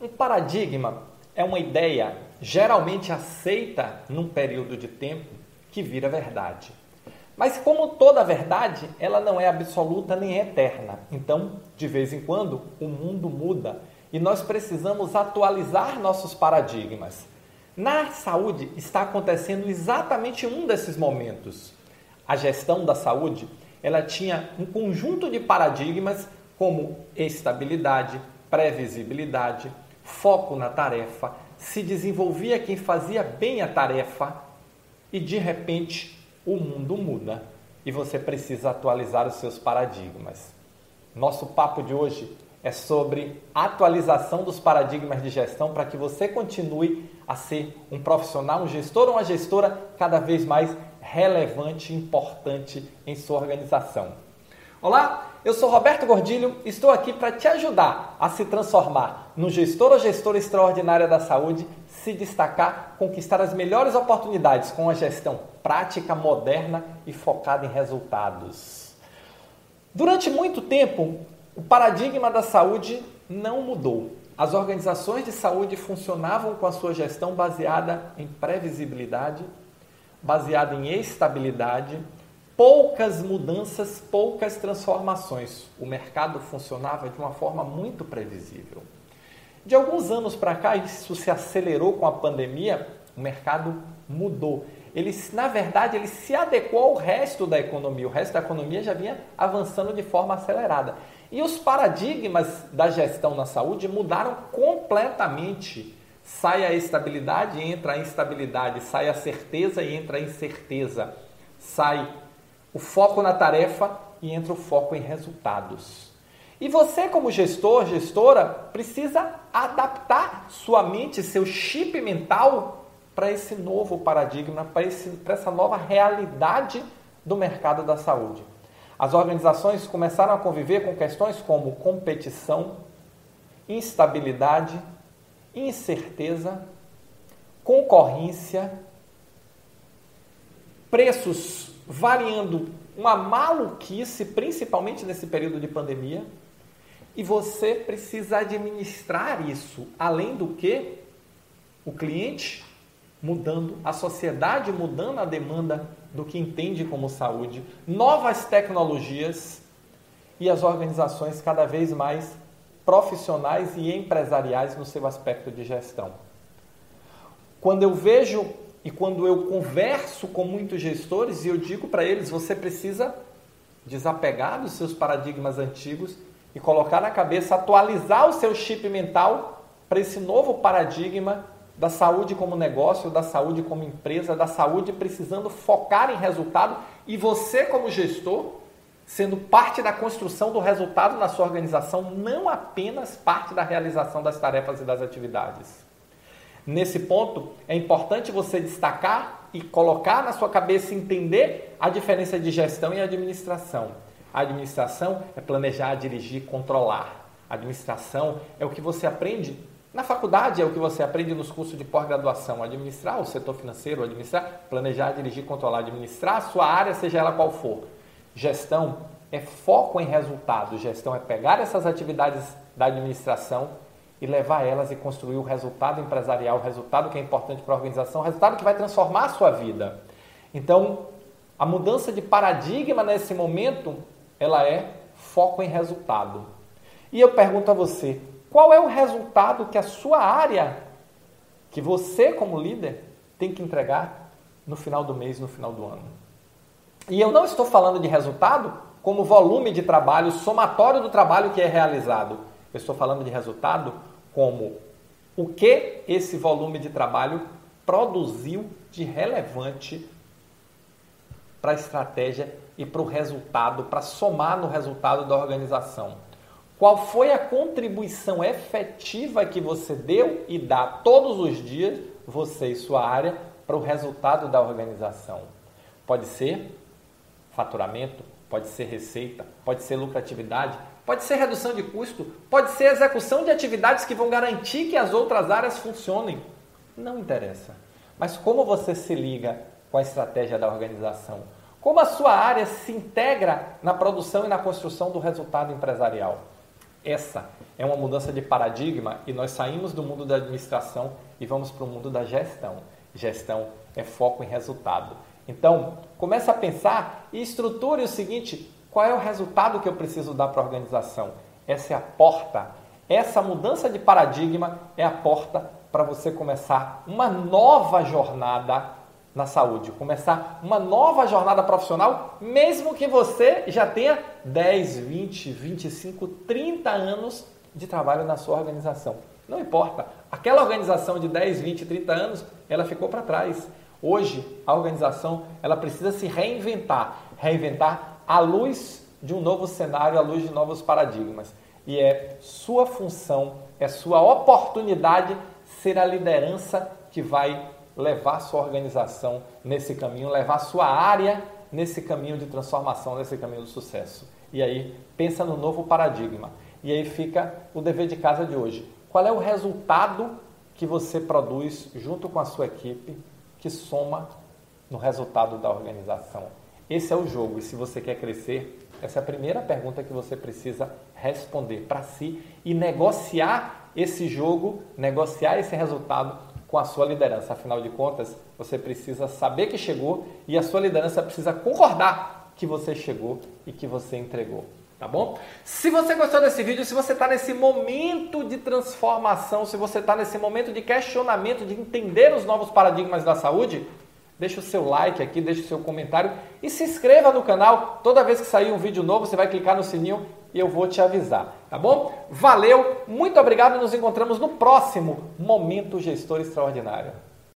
Um paradigma é uma ideia geralmente aceita num período de tempo que vira verdade. Mas como toda verdade, ela não é absoluta nem eterna. Então, de vez em quando, o mundo muda e nós precisamos atualizar nossos paradigmas. Na saúde está acontecendo exatamente um desses momentos. A gestão da saúde, ela tinha um conjunto de paradigmas como estabilidade, previsibilidade, foco na tarefa, se desenvolvia quem fazia bem a tarefa e de repente o mundo muda e você precisa atualizar os seus paradigmas. Nosso papo de hoje é sobre atualização dos paradigmas de gestão para que você continue a ser um profissional, um gestor ou uma gestora cada vez mais relevante e importante em sua organização. Olá, eu sou Roberto Gordilho estou aqui para te ajudar a se transformar no gestor ou gestora extraordinária da saúde, se destacar, conquistar as melhores oportunidades com a gestão prática, moderna e focada em resultados. Durante muito tempo, o paradigma da saúde não mudou. As organizações de saúde funcionavam com a sua gestão baseada em previsibilidade, baseada em estabilidade, poucas mudanças, poucas transformações. O mercado funcionava de uma forma muito previsível. De alguns anos para cá, isso se acelerou com a pandemia, o mercado mudou. Ele, na verdade, ele se adequou ao resto da economia. O resto da economia já vinha avançando de forma acelerada. E os paradigmas da gestão na saúde mudaram completamente. Sai a estabilidade, entra a instabilidade, sai a certeza e entra a incerteza. Sai o foco na tarefa e entra o foco em resultados. E você, como gestor, gestora, precisa adaptar sua mente, seu chip mental para esse novo paradigma, para essa nova realidade do mercado da saúde. As organizações começaram a conviver com questões como competição, instabilidade, incerteza, concorrência, preços variando uma maluquice, principalmente nesse período de pandemia, e você precisa administrar isso, além do que o cliente mudando, a sociedade mudando a demanda do que entende como saúde, novas tecnologias e as organizações cada vez mais profissionais e empresariais no seu aspecto de gestão. Quando eu vejo e quando eu converso com muitos gestores e eu digo para eles, você precisa desapegar dos seus paradigmas antigos e colocar na cabeça, atualizar o seu chip mental para esse novo paradigma da saúde como negócio, da saúde como empresa, da saúde precisando focar em resultado e você, como gestor, sendo parte da construção do resultado na sua organização, não apenas parte da realização das tarefas e das atividades. Nesse ponto, é importante você destacar e colocar na sua cabeça entender a diferença de gestão e administração. A administração é planejar, dirigir, controlar. A administração é o que você aprende na faculdade é o que você aprende nos cursos de pós-graduação, administrar o setor financeiro, administrar, planejar, dirigir, controlar, administrar a sua área, seja ela qual for. Gestão é foco em resultado, gestão é pegar essas atividades da administração e levar elas e construir o resultado empresarial, o resultado que é importante para a organização, o resultado que vai transformar a sua vida. Então, a mudança de paradigma nesse momento, ela é foco em resultado. E eu pergunto a você, qual é o resultado que a sua área, que você como líder, tem que entregar no final do mês, no final do ano? E eu não estou falando de resultado como volume de trabalho, somatório do trabalho que é realizado. Eu estou falando de resultado como o que esse volume de trabalho produziu de relevante para a estratégia e para o resultado, para somar no resultado da organização. Qual foi a contribuição efetiva que você deu e dá todos os dias, você e sua área, para o resultado da organização? Pode ser faturamento, pode ser receita, pode ser lucratividade, pode ser redução de custo, pode ser execução de atividades que vão garantir que as outras áreas funcionem. Não interessa. Mas como você se liga com a estratégia da organização? Como a sua área se integra na produção e na construção do resultado empresarial? Essa é uma mudança de paradigma e nós saímos do mundo da administração e vamos para o mundo da gestão. Gestão é foco em resultado. Então, comece a pensar e estruture o seguinte: qual é o resultado que eu preciso dar para a organização? Essa é a porta. Essa mudança de paradigma é a porta para você começar uma nova jornada na saúde, começar uma nova jornada profissional, mesmo que você já tenha 10, 20, 25, 30 anos de trabalho na sua organização. Não importa. Aquela organização de 10, 20, 30 anos, ela ficou para trás. Hoje, a organização, ela precisa se reinventar, reinventar à luz de um novo cenário, à luz de novos paradigmas. E é sua função, é sua oportunidade ser a liderança que vai levar sua organização nesse caminho, levar sua área nesse caminho de transformação, nesse caminho do sucesso. E aí, pensa no novo paradigma. E aí fica o dever de casa de hoje. Qual é o resultado que você produz junto com a sua equipe que soma no resultado da organização? Esse é o jogo. E se você quer crescer, essa é a primeira pergunta que você precisa responder para si e negociar esse jogo, negociar esse resultado com a sua liderança. Afinal de contas, você precisa saber que chegou e a sua liderança precisa concordar que você chegou e que você entregou. Tá bom? Se você gostou desse vídeo, se você está nesse momento de transformação, se você está nesse momento de questionamento, de entender os novos paradigmas da saúde, deixa o seu like aqui, deixa o seu comentário e se inscreva no canal. Toda vez que sair um vídeo novo, você vai clicar no sininho e eu vou te avisar, tá bom? Valeu, muito obrigado e nos encontramos no próximo Momento Gestor Extraordinário.